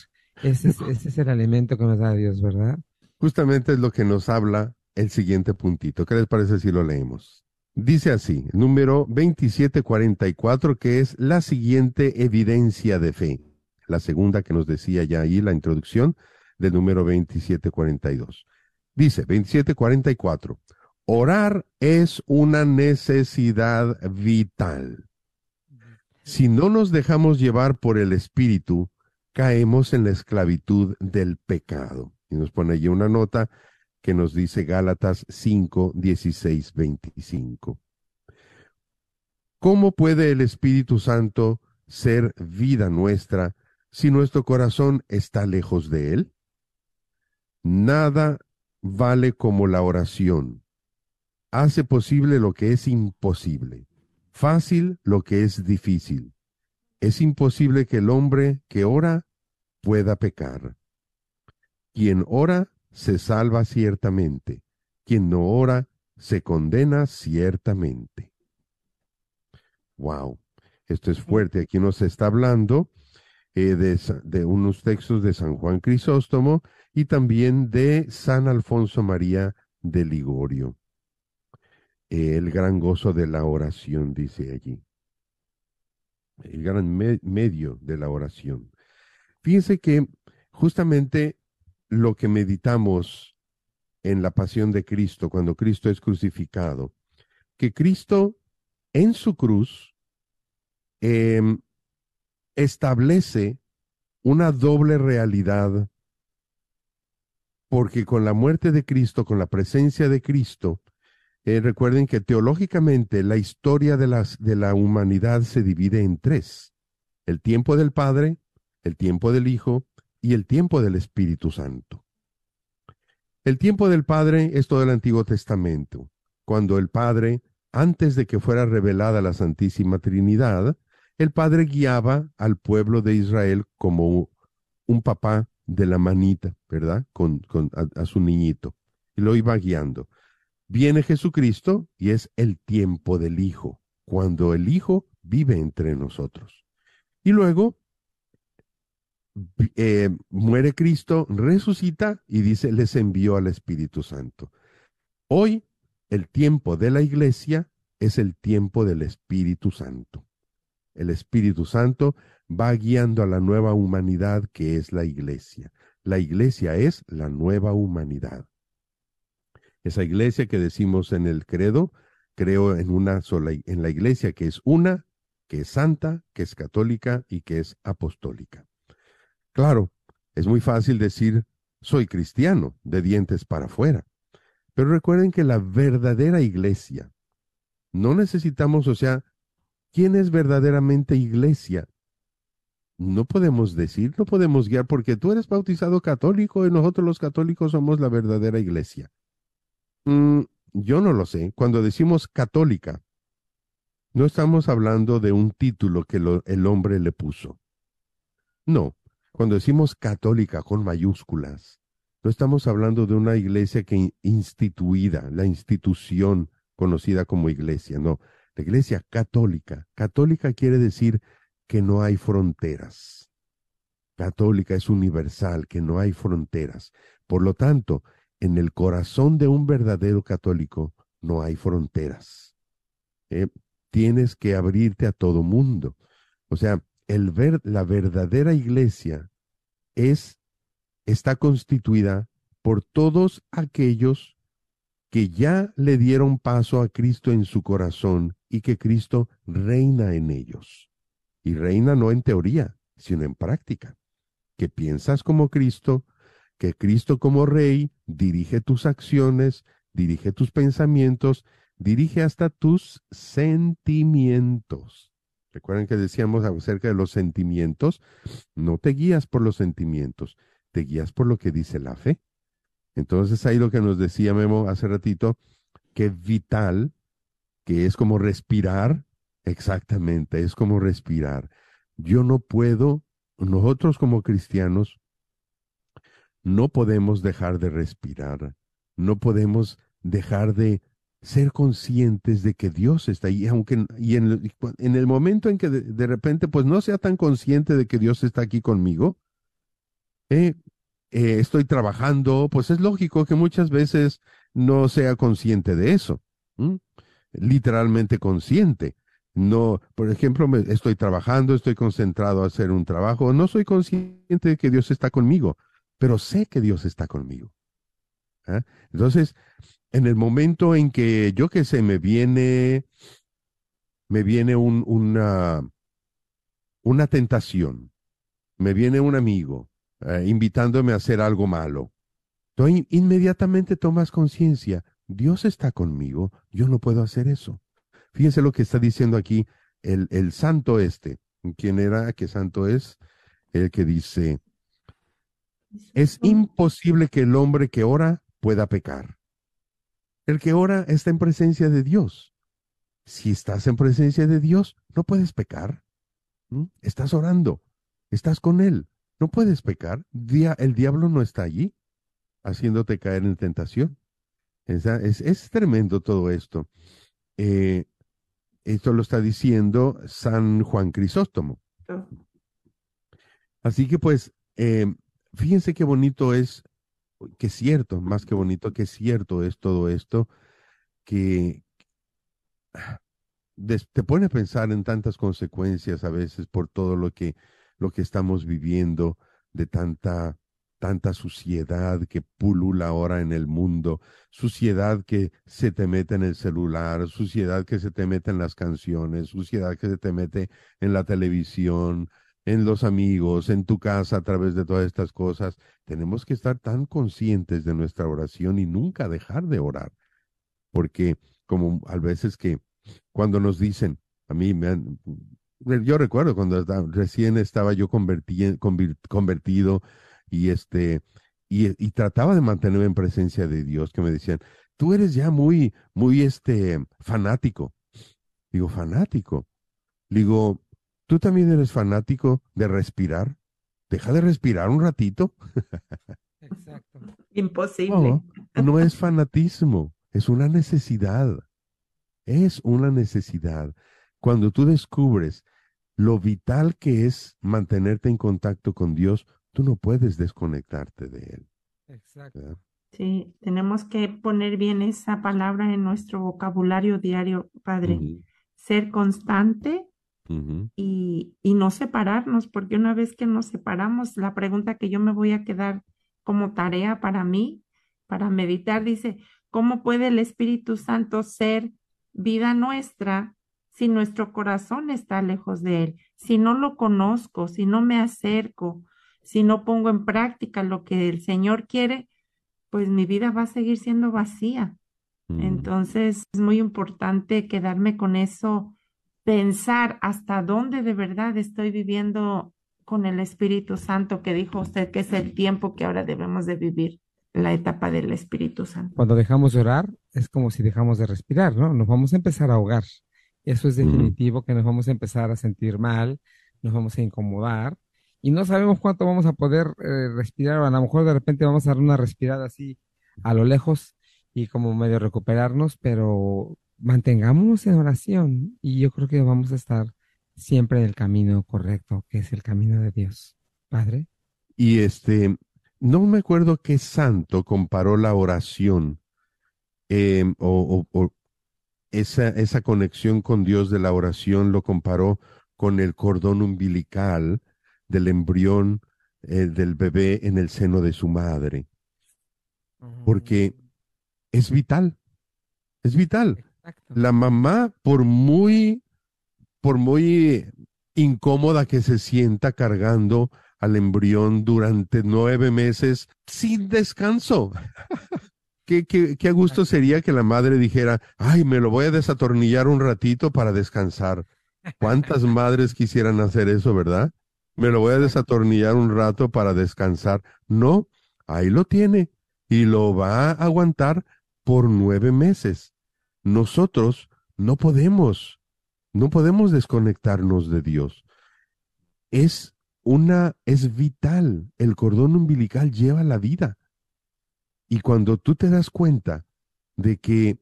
Ese es, el alimento que nos da Dios, ¿verdad? Justamente es lo que nos habla el siguiente puntito. ¿Qué les parece si lo leemos? Dice así, número 2744, que es la siguiente evidencia de fe. La segunda que nos decía ya ahí la introducción del número 2742. Dice 2744, orar es una necesidad vital. Si no nos dejamos llevar por el Espíritu, caemos en la esclavitud del pecado. Y nos pone allí una nota que nos dice Gálatas 5, 16, 25. ¿Cómo puede el Espíritu Santo ser vida nuestra si nuestro corazón está lejos de Él? Nada vale como la oración. Hace posible lo que es imposible, fácil lo que es difícil. Es imposible que el hombre que ora pueda pecar. Quien ora se salva ciertamente, quien no ora se condena ciertamente. Wow, esto es fuerte. Aquí nos está hablando eh, de, unos textos de San Juan Crisóstomo y también de San Alfonso María de Ligorio. Eh, el gran gozo de la oración, dice allí. El gran me- medio de la oración. Fíjense que justamente lo que meditamos en la pasión de Cristo, cuando Cristo es crucificado, que Cristo en su cruz em, establece una doble realidad, porque con la muerte de Cristo, con la presencia de Cristo, eh, recuerden que teológicamente la historia de, las, de la humanidad se divide en tres. El tiempo del Padre, el tiempo del Hijo y el tiempo del Espíritu Santo. El tiempo del Padre es todo el Antiguo Testamento, cuando el Padre, antes de que fuera revelada la Santísima Trinidad, el Padre guiaba al pueblo de Israel como un papá de la manita, ¿verdad? Con, a su niñito. Y lo iba guiando. Viene Jesucristo y es el tiempo del Hijo, cuando el Hijo vive entre nosotros. Y luego eh, muere Cristo, resucita y dice, les envió al Espíritu Santo. Hoy el tiempo de la iglesia es el tiempo del Espíritu Santo. El Espíritu Santo va guiando a la nueva humanidad que es la iglesia. La iglesia es la nueva humanidad. Esa iglesia que decimos en el credo, creo en una sola, en la iglesia que es una, que es santa, que es católica y que es apostólica. Claro, es muy fácil decir, soy cristiano, de dientes para afuera. Pero recuerden que la verdadera iglesia, no necesitamos, o sea, ¿quién es verdaderamente iglesia? No podemos decir, no podemos guiar, porque tú eres bautizado católico y nosotros los católicos somos la verdadera iglesia. Mm, yo no lo sé. Cuando decimos católica, no estamos hablando de un título que el hombre le puso. No, cuando decimos católica con mayúsculas, no estamos hablando de una iglesia que in- instituida, la institución conocida como iglesia, no. La iglesia católica. Católica quiere decir que no hay fronteras. Católica es universal, que no hay fronteras. Por lo tanto, en el corazón de un verdadero católico no hay fronteras. Eh, tienes que abrirte a todo mundo. O sea, el ver, la verdadera iglesia es, está constituida por todos aquellos que ya le dieron paso a Cristo en su corazón y que Cristo reina en ellos. Y reina no en teoría, sino en práctica. Que piensas como Cristo, que Cristo como Rey dirige tus acciones, dirige tus pensamientos, dirige hasta tus sentimientos. Recuerden que decíamos acerca de los sentimientos, no te guías por los sentimientos, te guías por lo que dice la fe. Entonces ahí lo que nos decía Memo hace ratito, que vital, que es como respirar, exactamente, es como respirar. Yo no puedo, nosotros como cristianos, no podemos dejar de respirar, no podemos dejar de ser conscientes de que Dios está ahí, aunque y en, el momento en que de, repente pues no sea tan consciente de que Dios está aquí conmigo, eh, eh, estoy trabajando, pues es lógico que muchas veces no sea consciente de eso, literalmente consciente. No, por ejemplo, estoy trabajando, estoy concentrado a hacer un trabajo, no soy consciente de que Dios está conmigo, pero sé que Dios está conmigo. ¿Ah? Entonces, en el momento en que yo que sé, me viene, me viene un, una, una tentación, me viene un amigo eh, invitándome a hacer algo malo, inmediatamente tomas conciencia, Dios está conmigo, yo no puedo hacer eso. Fíjense lo que está diciendo aquí el, el santo este. ¿Quién era? ¿Qué santo es? El que dice, es imposible que el hombre que ora pueda pecar. El que ora está en presencia de Dios. Si estás en presencia de Dios, no puedes pecar. ¿Mm? Estás orando, estás con Él, no puedes pecar. Dia el diablo no está allí haciéndote caer en tentación. Es, es, es tremendo todo esto. Eh, esto lo está diciendo San Juan Crisóstomo. Así que pues, eh, fíjense qué bonito es, que cierto, más que bonito, que cierto es todo esto, que te pone a pensar en tantas consecuencias a veces por todo lo que, lo que estamos viviendo, de tanta tanta suciedad que pulula ahora en el mundo, suciedad que se te mete en el celular, suciedad que se te mete en las canciones, suciedad que se te mete en la televisión, en los amigos, en tu casa a través de todas estas cosas. Tenemos que estar tan conscientes de nuestra oración y nunca dejar de orar, porque como a veces que cuando nos dicen, a mí me han, yo recuerdo cuando recién estaba yo converti, convertido, y este y, trataba de mantenerme en presencia de Dios que me decían tú eres ya muy muy este fanático digo fanático digo tú también eres fanático de respirar deja de respirar un ratito exacto imposible no, no es fanatismo es una necesidad es una necesidad cuando tú descubres lo vital que es mantenerte en contacto con Dios tú no puedes desconectarte de él. Exacto. ¿verdad? Sí, tenemos que poner bien esa palabra en nuestro vocabulario diario, Padre. Uh -huh. Ser constante uh -huh. y, y no separarnos, porque una vez que nos separamos, la pregunta que yo me voy a quedar como tarea para mí, para meditar, dice, ¿cómo puede el Espíritu Santo ser vida nuestra si nuestro corazón está lejos de Él? Si no lo conozco, si no me acerco, si no pongo en práctica lo que el Señor quiere, pues mi vida va a seguir siendo vacía. Mm. Entonces es muy importante quedarme con eso, pensar hasta dónde de verdad estoy viviendo con el Espíritu Santo, que dijo usted que es el tiempo que ahora debemos de vivir, la etapa del Espíritu Santo. Cuando dejamos de orar, es como si dejamos de respirar, ¿no? Nos vamos a empezar a ahogar. Eso es definitivo, que nos vamos a empezar a sentir mal, nos vamos a incomodar y no sabemos cuánto vamos a poder eh, respirar, a lo mejor de repente vamos a dar una respirada así a lo lejos y como medio recuperarnos, pero mantengámonos en oración y yo creo que vamos a estar siempre en el camino correcto, que es el camino de Dios. Padre. Y este, no me acuerdo qué santo comparó la oración eh, o, o, o esa, esa conexión con Dios de la oración lo comparó con el cordón umbilical del embrión eh, del bebé en el seno de su madre. Porque es vital, es vital. Exacto. La mamá, por muy, por muy incómoda que se sienta cargando al embrión durante nueve meses sin descanso. ¿Qué, qué, qué a gusto sería que la madre dijera, ay, me lo voy a desatornillar un ratito para descansar. ¿Cuántas madres quisieran hacer eso, verdad? Me lo voy a desatornillar un rato para descansar. No, ahí lo tiene y lo va a aguantar por nueve meses. Nosotros no podemos, no podemos desconectarnos de Dios. Es una, es vital. El cordón umbilical lleva la vida. Y cuando tú te das cuenta de que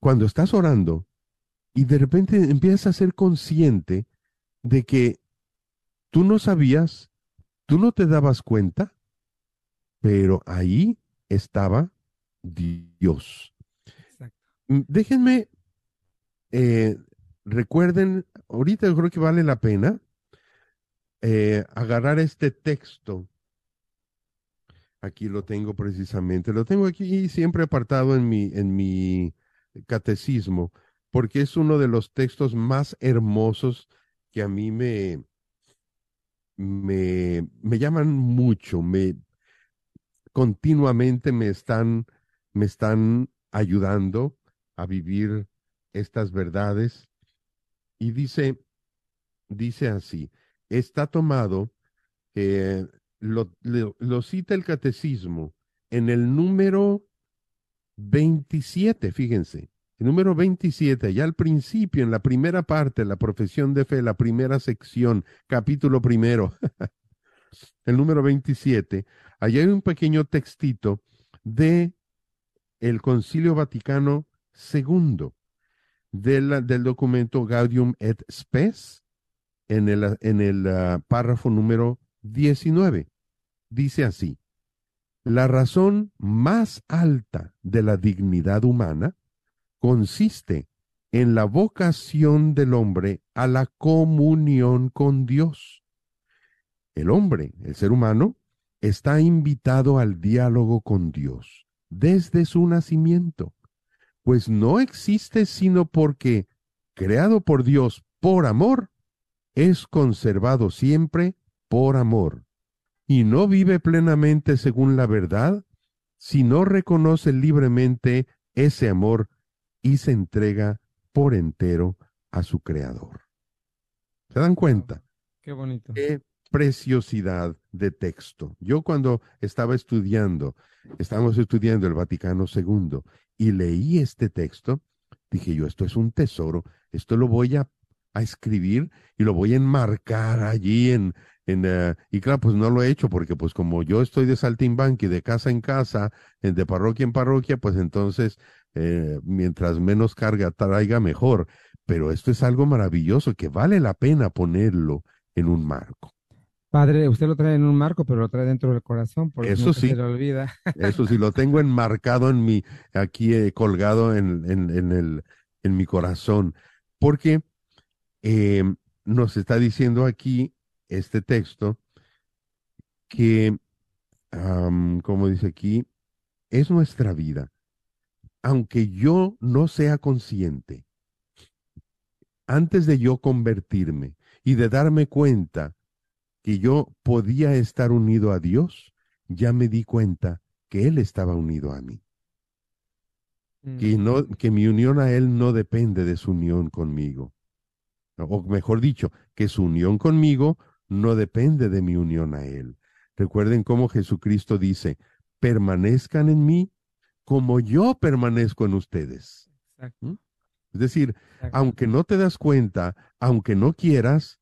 cuando estás orando y de repente empiezas a ser consciente de que tú no sabías, tú no te dabas cuenta, pero ahí estaba Dios. Mm, Déjenme, eh, recuerden, ahorita yo creo que vale la pena eh, agarrar este texto. Aquí lo tengo precisamente, lo tengo aquí siempre apartado en mi, en mi catecismo, porque es uno de los textos más hermosos que a mí me, me, me llaman mucho, me continuamente me están, me están ayudando a vivir estas verdades. Y dice, dice así, está tomado, lo cita el catecismo en el número 27, fíjense, el número 27, ya al principio, en la primera parte, la profesión de fe, la primera sección, capítulo primero, el número 27, allá hay un pequeño textito de el Concilio Vaticano La- del documento Gaudium et Spes, en el, en el ah, párrafo número 19. Dice así, la razón más alta de la dignidad humana consiste en la vocación del hombre a la comunión con Dios. El hombre, el ser humano, está invitado al diálogo con Dios desde su nacimiento, pues no existe sino porque, creado por Dios por amor, es conservado siempre por amor, y no vive plenamente según la verdad si no reconoce libremente ese amor y se entrega por entero a su Creador. ¿Se dan cuenta? Qué bonito. Qué preciosidad de texto. Yo cuando estaba estudiando, estábamos estudiando el Vaticano II y leí este texto, dije yo, esto es un tesoro, esto lo voy a, a escribir y lo voy a enmarcar allí en, en eh, y claro, pues no lo he hecho porque pues como yo estoy de saltimbanqui, de casa en casa, de parroquia en parroquia, pues entonces eh, mientras menos carga traiga mejor. Pero esto es algo maravilloso que vale la pena ponerlo en un marco. Padre, usted lo trae en un marco, pero lo trae dentro del corazón, porque Eso sí. se le olvida. Eso sí, lo tengo enmarcado en mi, aquí eh, colgado en, en, en el, en mi corazón, porque eh, nos está diciendo aquí este texto que, como dice aquí, es nuestra vida. Aunque yo no sea consciente, antes de yo convertirme y de darme cuenta que yo podía estar unido a Dios, ya me di cuenta que Él estaba unido a mí. Que, no, que mi unión a Él no depende de su unión conmigo. O mejor dicho, que su unión conmigo no depende de mi unión a Él. Recuerden cómo Jesucristo dice, permanezcan en mí como yo permanezco en ustedes. ¿Mm? Es decir, aunque no te das cuenta, aunque no quieras,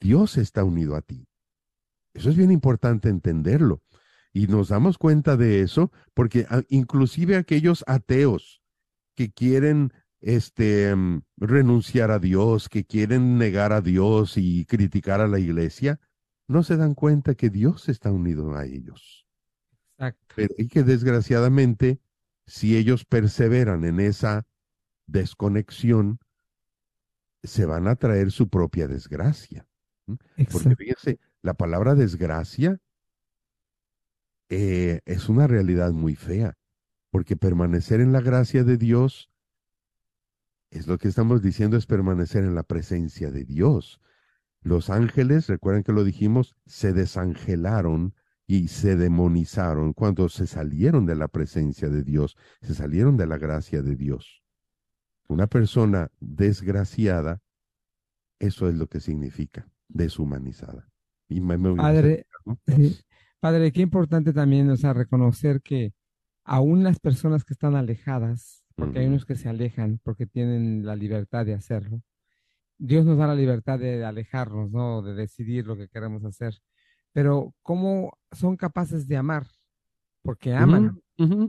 Dios está unido a ti. Eso es bien importante entenderlo. Y nos damos cuenta de eso porque ah, inclusive aquellos ateos que quieren este mm, renunciar a Dios, que quieren negar a Dios y criticar a la iglesia, no se dan cuenta que Dios está unido a ellos. Pero, y que desgraciadamente, si ellos perseveran en esa desconexión, se van a traer su propia desgracia. Porque fíjense, la palabra desgracia eh, es una realidad muy fea, porque permanecer en la gracia de Dios es lo que estamos diciendo, es permanecer en la presencia de Dios. Los ángeles, recuerden que lo dijimos, se desangelaron y se demonizaron cuando se salieron de la presencia de Dios, se salieron de la gracia de Dios. Una persona desgraciada Eso es lo que significa deshumanizada. Y me- me- Padre, ¿no? sí. Padre, qué importante también, o sea, reconocer que aún las personas que están alejadas, porque hay unos que se alejan porque tienen la libertad de hacerlo, Dios nos da la libertad de alejarnos, ¿no? De decidir lo que queremos hacer. Pero ¿cómo son capaces de amar? Porque aman.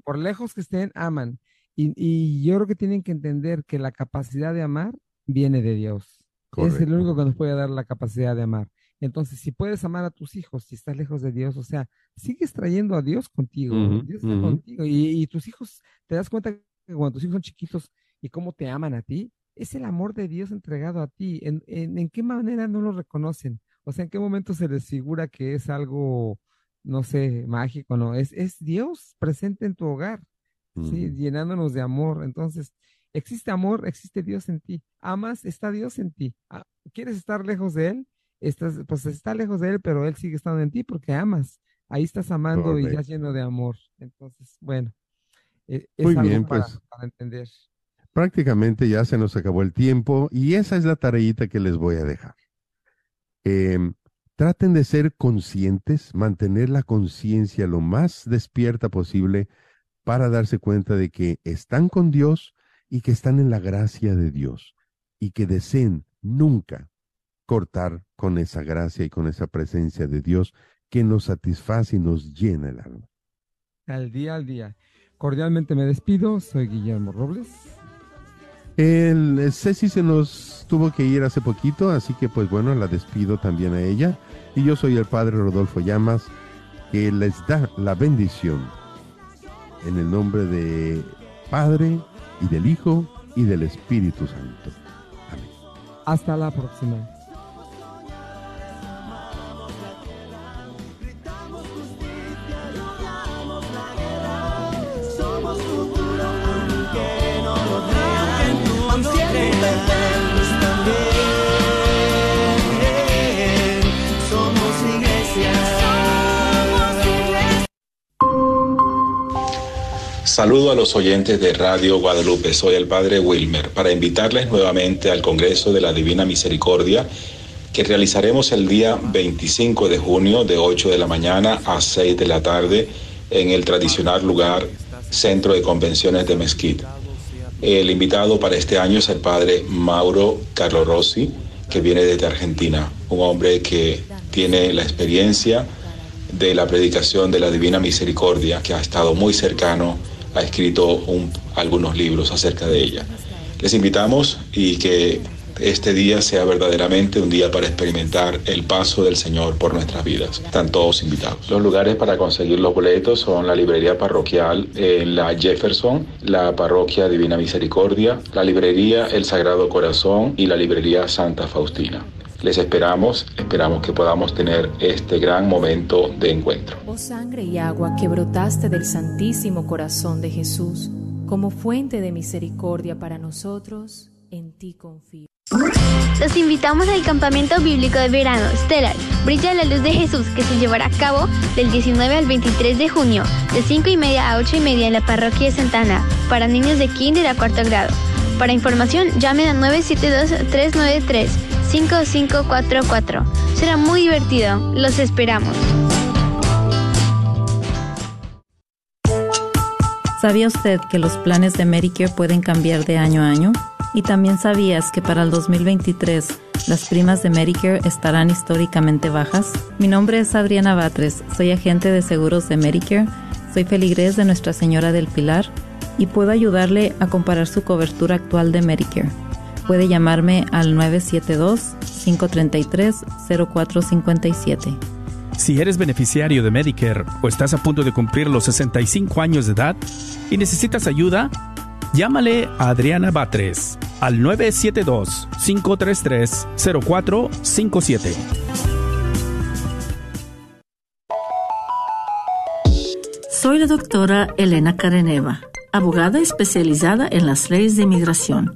Por lejos que estén, aman. Y, y yo creo que tienen que entender que la capacidad de amar viene de Dios. Es el único que nos puede dar la capacidad de amar. Entonces, si puedes amar a tus hijos, si estás lejos de Dios, o sea, sigues trayendo a Dios contigo. Dios está contigo. Y, y tus hijos, te das cuenta que cuando tus hijos son chiquitos y cómo te aman a ti, es el amor de Dios entregado a ti. ¿En, en, en qué manera no lo reconocen? O sea, ¿en qué momento se les figura que es algo, no sé, mágico? No, es, es Dios presente en tu hogar, ¿sí? Llenándonos de amor. Entonces, existe amor, existe Dios en ti. Amas, está Dios en ti. Ah, ¿Quieres estar lejos de Él? Estás, pues está lejos de Él, pero Él sigue estando en ti porque amas. Ahí estás amando y ya lleno de amor. Entonces, bueno, eh, es Muy algo bien, para- pues. para entender. Prácticamente ya se nos acabó el tiempo y esa es la tareita que les voy a dejar. Em, traten de ser conscientes, mantener la conciencia lo más despierta posible para darse cuenta de que están con Dios y que están en la gracia de Dios y que deseen nunca cortar con esa gracia y con esa presencia de Dios que nos satisface y nos llena el alma. Al día al día. Cordialmente me despido. Soy Guillermo Robles. El el Ceci se nos tuvo que ir hace poquito, así que pues bueno, la despido también a ella. Y yo soy el padre Rodolfo Llamas, que les da la bendición en el nombre de Padre y del Hijo y del Espíritu Santo. Hasta la próxima. Saludo a los oyentes de Radio Guadalupe. Soy el Padre Wilmer para invitarles nuevamente al Congreso de la Divina Misericordia que realizaremos el día 25 de junio de 8 de la mañana a 6 de la tarde en el tradicional lugar Centro de Convenciones de Mezquita. El invitado para este año es el Padre Mauro Carlo Rossi, que viene desde Argentina, un hombre que tiene la experiencia de la predicación de la Divina Misericordia, que ha estado muy cercano, ha escrito un- algunos libros acerca de ella. Les invitamos y que este día sea verdaderamente un día para experimentar el paso del Señor por nuestras vidas. Están todos invitados. Los lugares para conseguir los boletos son la librería parroquial en la Jefferson, la parroquia Divina Misericordia, la librería El Sagrado Corazón y la librería Santa Faustina. Les esperamos, esperamos que podamos tener este gran momento de encuentro. Oh sangre y agua que brotaste del Santísimo Corazón de Jesús, como fuente de misericordia para nosotros, en ti confío. Los invitamos al campamento bíblico de verano Stellar, Brilla la luz de Jesús, que se llevará a cabo del 19 al 23 de junio, de 5 y media a 8 y media en la parroquia de Santana, para niños de kinder a cuarto grado. Para información, llamen a 972-393. 5544. Será muy divertido. Los esperamos. ¿Sabía usted que los planes de Medicare pueden cambiar de año a año? ¿Y también sabías que para el 2023 las primas de Medicare estarán históricamente bajas? Mi nombre es Adriana Batres, soy agente de seguros de Medicare, soy feligrés de Nuestra Señora del Pilar y puedo ayudarle a comparar su cobertura actual de Medicare. Puede llamarme al 972-533-0457. Si eres beneficiario de Medicare o estás a punto de cumplir los 65 años de edad y necesitas ayuda, llámale a Adriana Batres al 972-533-0457. Soy la doctora Elena Careneva, abogada especializada en las leyes de inmigración.